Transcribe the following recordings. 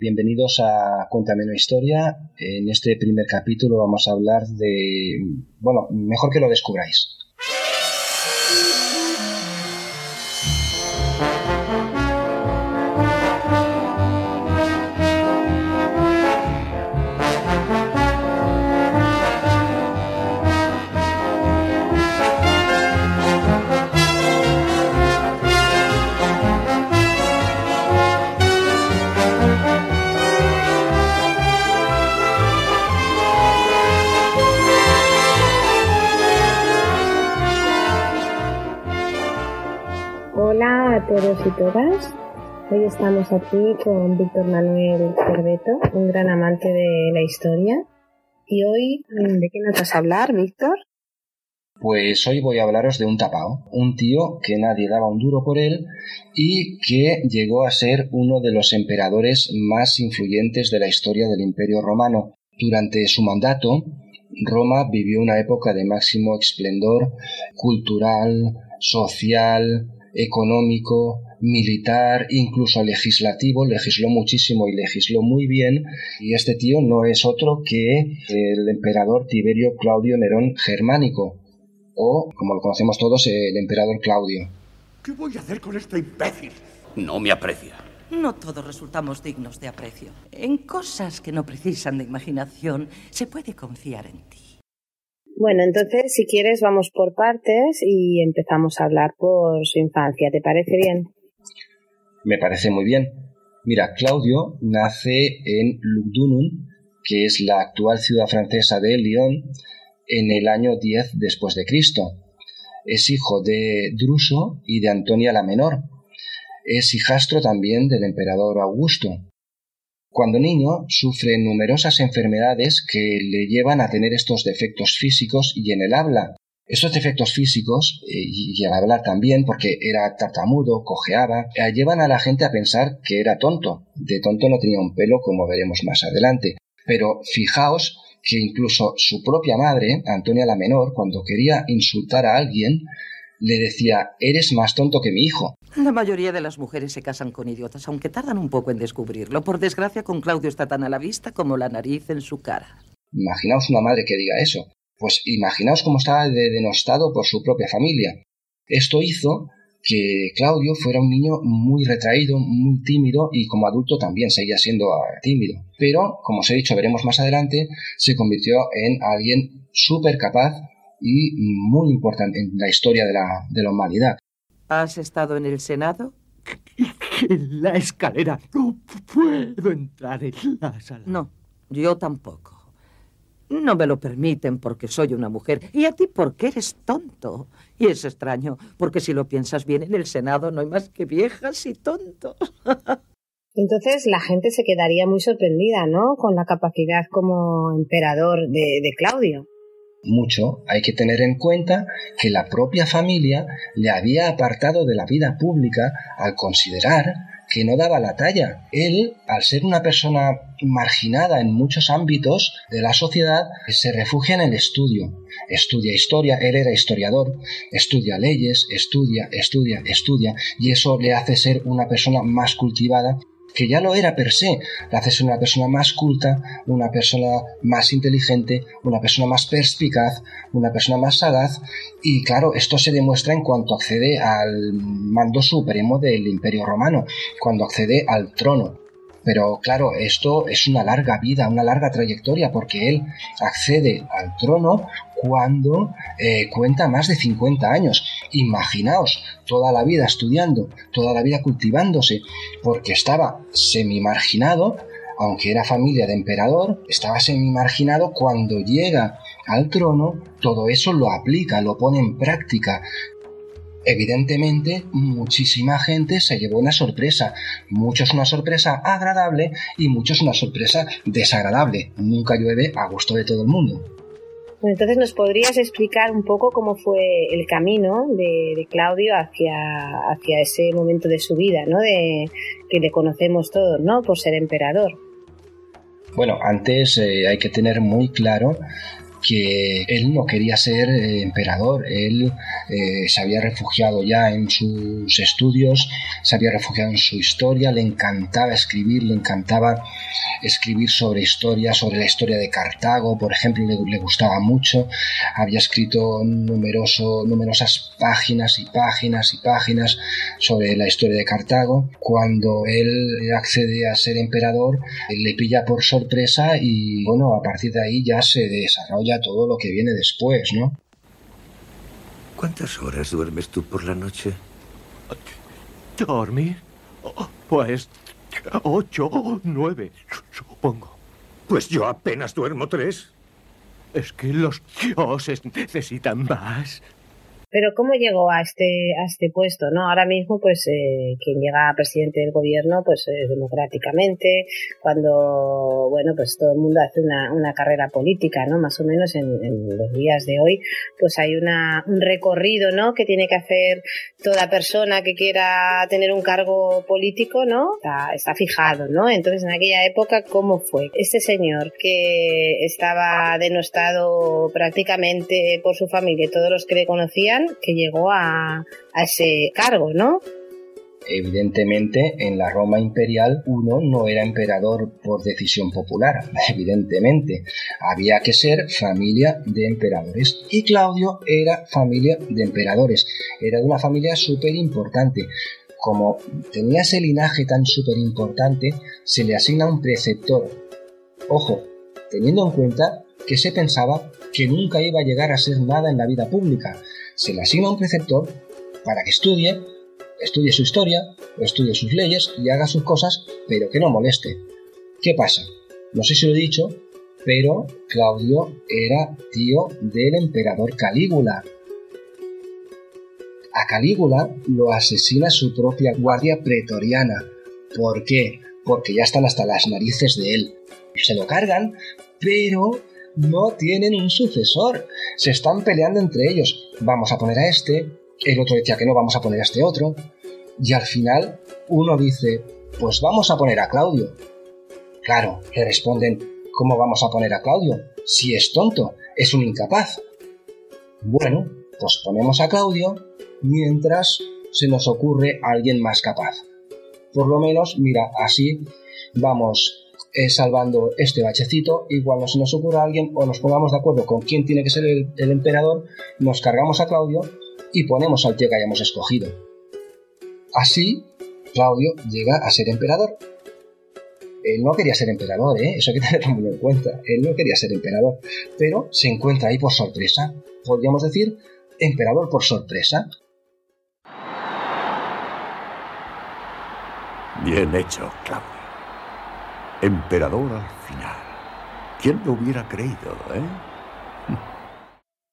Bienvenidos a Cuéntame una historia. En este primer capítulo vamos a hablar de... Bueno, mejor que lo descubráis. Hoy estamos aquí con Víctor Manuel Cerveto, un gran amante de la historia. Y hoy, ¿de qué nos vas a hablar, Víctor? Pues hoy voy a hablaros de un tapao, un tío que nadie daba un duro por él y que llegó a ser uno de los emperadores más influyentes de la historia del Imperio Romano. Durante su mandato, Roma vivió una época de máximo esplendor cultural, social, económico, militar, incluso legislativo, legisló muchísimo y legisló muy bien, y este tío no es otro que el emperador Tiberio Claudio Nerón Germánico, o, como lo conocemos todos, el emperador Claudio. ¿Qué voy a hacer con este imbécil? No me aprecia. No todos resultamos dignos de aprecio. En cosas que no precisan de imaginación, se puede confiar en ti. Bueno, entonces, si quieres, vamos por partes y empezamos a hablar por su infancia. ¿Te parece bien? Me parece muy bien. Mira, Claudio nace en Lugdunum, que es la actual ciudad francesa de Lyon, en el año 10 después de Cristo. Es hijo de Druso y de Antonia la Menor. Es hijastro también del emperador Augusto. Cuando niño sufre numerosas enfermedades que le llevan a tener estos defectos físicos y en el habla. Estos defectos físicos, eh, y al hablar también, porque era tartamudo, cojeaba, eh, llevan a la gente a pensar que era tonto. De tonto no tenía un pelo, como veremos más adelante. Pero fijaos que incluso su propia madre, Antonia la Menor, cuando quería insultar a alguien, le decía, eres más tonto que mi hijo. La mayoría de las mujeres se casan con idiotas, aunque tardan un poco en descubrirlo. Por desgracia, con Claudio está tan a la vista como la nariz en su cara. Imaginaos una madre que diga eso. Pues imaginaos cómo estaba denostado por su propia familia. Esto hizo que Claudio fuera un niño muy retraído, muy tímido y como adulto también seguía siendo ah, tímido. Pero, como os he dicho, veremos más adelante, se convirtió en alguien súper capaz y muy importante en la historia de la, de la humanidad. ¿Has estado en el Senado? En la escalera. No puedo entrar en la sala. No, yo tampoco. No me lo permiten porque soy una mujer. Y a ti porque eres tonto. Y es extraño, porque si lo piensas bien, en el Senado no hay más que viejas y tontos. Entonces la gente se quedaría muy sorprendida, ¿no? Con la capacidad como emperador de, de Claudio mucho, hay que tener en cuenta que la propia familia le había apartado de la vida pública al considerar que no daba la talla. Él, al ser una persona marginada en muchos ámbitos de la sociedad, se refugia en el estudio. Estudia historia, él era historiador, estudia leyes, estudia, estudia, estudia, y eso le hace ser una persona más cultivada que ya lo era per se, la hace ser una persona más culta, una persona más inteligente, una persona más perspicaz, una persona más sagaz, y claro, esto se demuestra en cuanto accede al mando supremo del Imperio Romano, cuando accede al trono. Pero claro, esto es una larga vida, una larga trayectoria, porque él accede al trono cuando eh, cuenta más de 50 años. Imaginaos, toda la vida estudiando, toda la vida cultivándose, porque estaba semi-marginado, aunque era familia de emperador, estaba semi-marginado cuando llega al trono, todo eso lo aplica, lo pone en práctica, Evidentemente, muchísima gente se llevó una sorpresa. Muchos una sorpresa agradable y muchos una sorpresa desagradable. Nunca llueve a gusto de todo el mundo. entonces, ¿nos podrías explicar un poco cómo fue el camino de, Claudio hacia, hacia ese momento de su vida, ¿no? De, que le conocemos todos, ¿no? Por ser emperador. Bueno, antes eh, hay que tener muy claro que él no quería ser eh, emperador, él eh, se había refugiado ya en sus estudios, se había refugiado en su historia, le encantaba escribir, le encantaba escribir sobre historia, sobre la historia de Cartago, por ejemplo, le, gustaba mucho, había escrito numeroso, numerosas páginas y páginas y páginas sobre la historia de Cartago. Cuando él accede a ser emperador, le pilla por sorpresa y bueno, a partir de ahí ya se desarrolla todo lo que viene después, ¿no? ¿Cuántas horas duermes tú por la noche? ¿Dormir? Pues ocho o nueve, supongo. Pues yo apenas duermo tres. Es que los dioses necesitan más. Pero ¿cómo llegó a este, a este puesto? ¿no? Ahora mismo, pues, eh, quien llega a presidente del gobierno, pues, democráticamente, cuando, bueno, pues todo el mundo hace una, una carrera política, ¿no? Más o menos en, en, los días de hoy, pues hay una, un recorrido, ¿no? Que tiene que hacer toda persona que quiera tener un cargo político, ¿no? Está, está fijado, ¿no? Entonces, en aquella época, ¿cómo fue? Este señor que estaba denostado prácticamente por su familia y todos los que le conocían, que llegó a, ese cargo, ¿no? Evidentemente, en la Roma imperial uno no era emperador por decisión popular, evidentemente. Había que ser familia de emperadores. Y Claudio era familia de emperadores. Era de una familia súper importante. Como tenía ese linaje tan súper importante, se le asigna un preceptor. Ojo, teniendo en cuenta que se pensaba que nunca iba a llegar a ser nada en la vida pública, se le asigna un preceptor para que estudie, estudie su historia, estudie sus leyes y haga sus cosas, pero que no moleste. ¿Qué pasa? No sé si lo he dicho, pero Claudio era tío del emperador Calígula. A Calígula lo asesina su propia guardia pretoriana. ¿Por qué? Porque ya están hasta las narices de él. Se lo cargan, pero no tienen un sucesor. Se están peleando entre ellos. Vamos a poner a este, el otro decía que no, vamos a poner a este otro. Y al final uno dice, pues vamos a poner a Claudio. Claro, le responden, ¿cómo vamos a poner a Claudio? Si es tonto, es un incapaz. Bueno, pues ponemos a Claudio mientras se nos ocurre alguien más capaz. Por lo menos, mira, así vamos eh, salvando este bachecito, igual no se nos ocurra alguien o nos pongamos de acuerdo con quién tiene que ser el, emperador, nos cargamos a Claudio y ponemos al tío que hayamos escogido. Así, Claudio llega a ser emperador. Él no quería ser emperador, ¿eh? eso hay que tenerlo muy en cuenta. Él no quería ser emperador, pero se encuentra ahí por sorpresa. Podríamos decir, emperador por sorpresa. Bien hecho, Claudio. Emperador al final. ¿Quién lo hubiera creído, eh?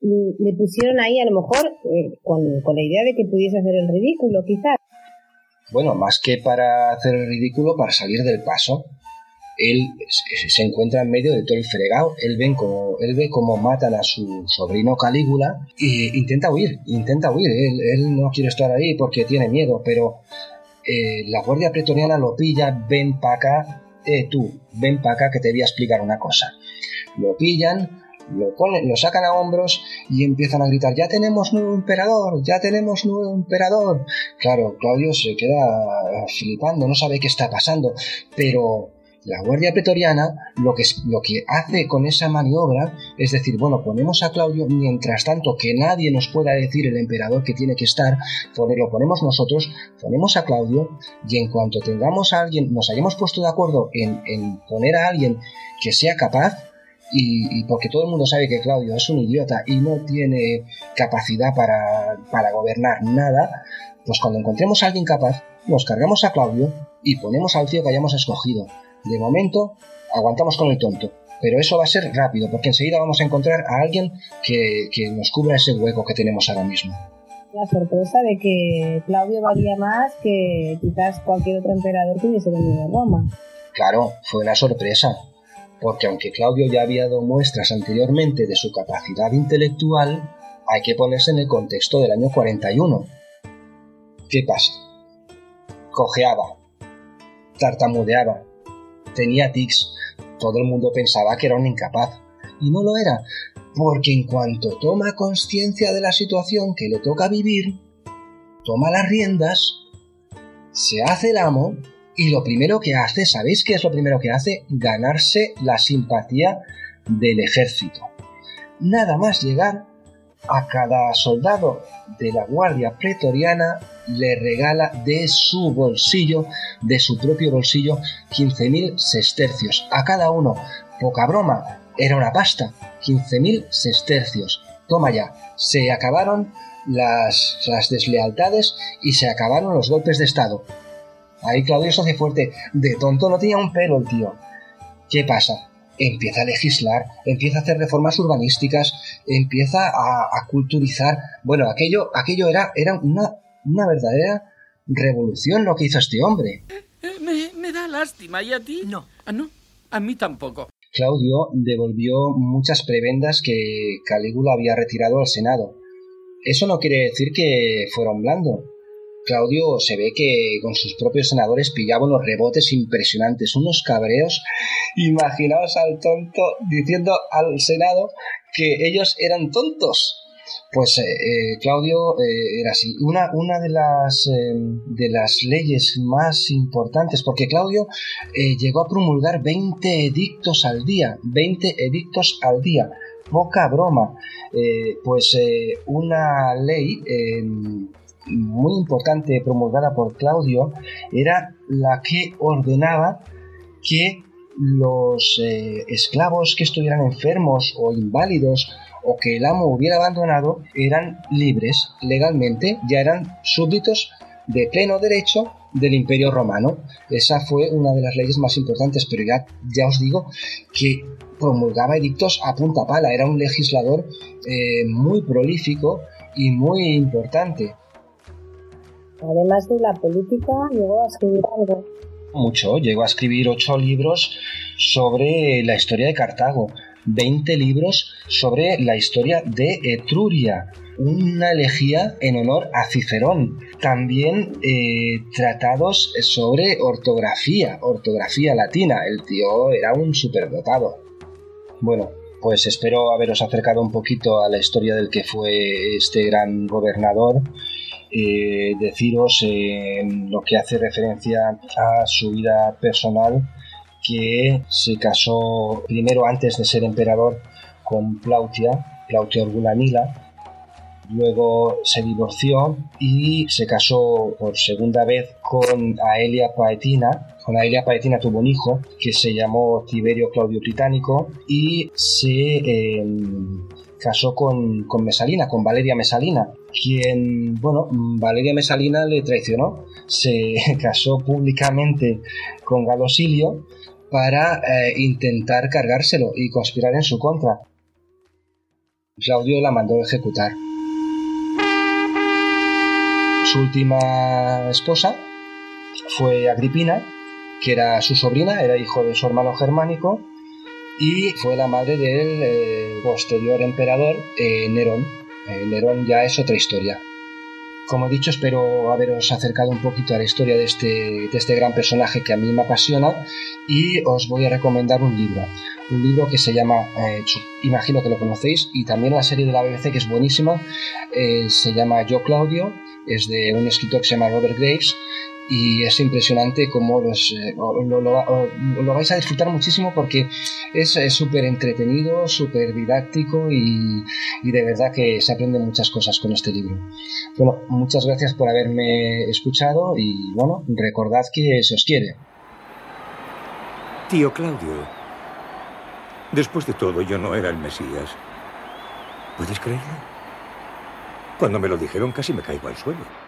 Le pusieron ahí a lo mejor eh, con, la idea de que pudiese hacer el ridículo, quizás. Bueno, más que para hacer el ridículo, para salir del paso. Él se encuentra en medio de todo el fregado. Él, ve como, él ve cómo matan a su sobrino Calígula e intenta huir, intenta huir. Él, él no quiere estar ahí porque tiene miedo, pero eh, la guardia pretoriana lo pilla, ven para acá, eh, tú, ven para acá que te voy a explicar una cosa. Lo pillan, lo, ponen, lo sacan a hombros y empiezan a gritar, ya tenemos nuevo emperador, ya tenemos nuevo emperador. Claro, Claudio se queda flipando, no sabe qué está pasando, pero la Guardia Pretoriana lo que, lo que hace con esa maniobra es decir, bueno, ponemos a Claudio mientras tanto que nadie nos pueda decir el emperador que tiene que estar, lo ponemos nosotros, ponemos a Claudio y en cuanto tengamos a alguien, nos hayamos puesto de acuerdo en, poner a alguien que sea capaz, y, porque todo el mundo sabe que Claudio es un idiota y no tiene capacidad para, para gobernar nada, pues cuando encontremos a alguien capaz, nos cargamos a Claudio y ponemos al tío que hayamos escogido. De momento, aguantamos con el tonto. Pero eso va a ser rápido, porque enseguida vamos a encontrar a alguien que, nos cubra ese hueco que tenemos ahora mismo. La sorpresa de que Claudio valía más que quizás cualquier otro emperador que hubiese venido a Roma. Claro, fue una sorpresa, porque aunque Claudio ya había dado muestras anteriormente de su capacidad intelectual, hay que ponerse en el contexto del año 41. ¿Qué pasa? Cojeaba, tartamudeaba, tenía tics. Todo el mundo pensaba que era un incapaz. Y no lo era. porque en cuanto toma conciencia de la situación que le toca vivir, toma las riendas, se hace el amo y lo primero que hace, ¿sabéis qué es lo primero que hace? Ganarse la simpatía del ejército. Nada más llegar, a cada soldado de la Guardia Pretoriana le regala de su bolsillo, de su propio bolsillo, 15.000 sestercios. A cada uno, poca broma, era una pasta, 15.000 sestercios. Toma ya, se acabaron las, las deslealtades y se acabaron los golpes de Estado. Ahí Claudio se hace fuerte. De tonto no tenía un pelo el tío. ¿Qué pasa? Empieza a legislar, empieza a hacer reformas urbanísticas, empieza a, culturizar. Bueno, aquello, aquello era, era una, una verdadera revolución lo que hizo este hombre. Me, me da lástima. ¿Y a ti? No. Ah, no. A mí tampoco. Claudio devolvió muchas prebendas que Calígula había retirado al Senado. Eso no quiere decir que fuera un blando. Claudio se ve que con sus propios senadores pillaba unos rebotes impresionantes, unos cabreos. Imaginaos al tonto diciendo al Senado que ellos eran tontos. Pues eh, eh, Claudio eh, era así. Una, una de, las, de las leyes más importantes, porque Claudio llegó a promulgar 20 edictos al día, 20 edictos al día. Poca broma. pues una ley muy importante promulgada por Claudio era la que ordenaba que los eh, esclavos que estuvieran enfermos o inválidos o que el amo hubiera abandonado eran libres legalmente, ya eran súbditos de pleno derecho del Imperio Romano. Esa fue una de las leyes más importantes, pero ya, ya os digo que promulgaba edictos a punta pala, era un legislador eh, muy prolífico y muy importante. Además de la política, llegó a escribir algo. Mucho, llegó a escribir ocho libros sobre la historia de Cartago, 20 libros sobre la historia de Etruria, una elegía en honor a Cicerón. También eh, tratados sobre ortografía, ortografía latina. El tío era un superdotado. Bueno, pues espero haberos acercado un poquito a la historia del que fue este gran gobernador eh, deciros en lo que hace referencia a su vida personal que se casó primero antes de ser emperador con Plautia, Plautia Orgulanila, luego se divorció y se casó por segunda vez con Aelia Paetina. Con Aelia Paetina tuvo un hijo que se llamó Tiberio Claudio Británico y se em, casó con, con, Mesalina, con Valeria Mesalina, quien, bueno, Valeria Mesalina le traicionó, se casó públicamente con Galosilio para eh, intentar cargárselo y conspirar en su contra. Claudio la mandó ejecutar. Su última esposa fue Agripina, que era su sobrina, era hijo de su hermano germánico, y fue la madre del eh, posterior emperador eh, Nerón. Eh, Nerón ya es otra historia. Como he dicho, espero haberos acercado un poquito a la historia de este, de este gran personaje que a mí me apasiona y os voy a recomendar un libro. Un libro que se llama, imagino que lo conocéis, y también la serie de la BBC que es buenísima, se llama Yo Claudio, es de un escritor que se llama Robert Graves y es impresionante los, eh, lo, vais a disfrutar muchísimo porque es súper entretenido, súper didáctico y, y, de verdad que se aprenden muchas cosas con este libro. Bueno, muchas gracias por haberme escuchado y bueno, recordad que se os quiere. Tío Claudio, después de todo yo no era el Mesías. ¿Puedes creerlo? Cuando me lo dijeron casi me caigo al suelo.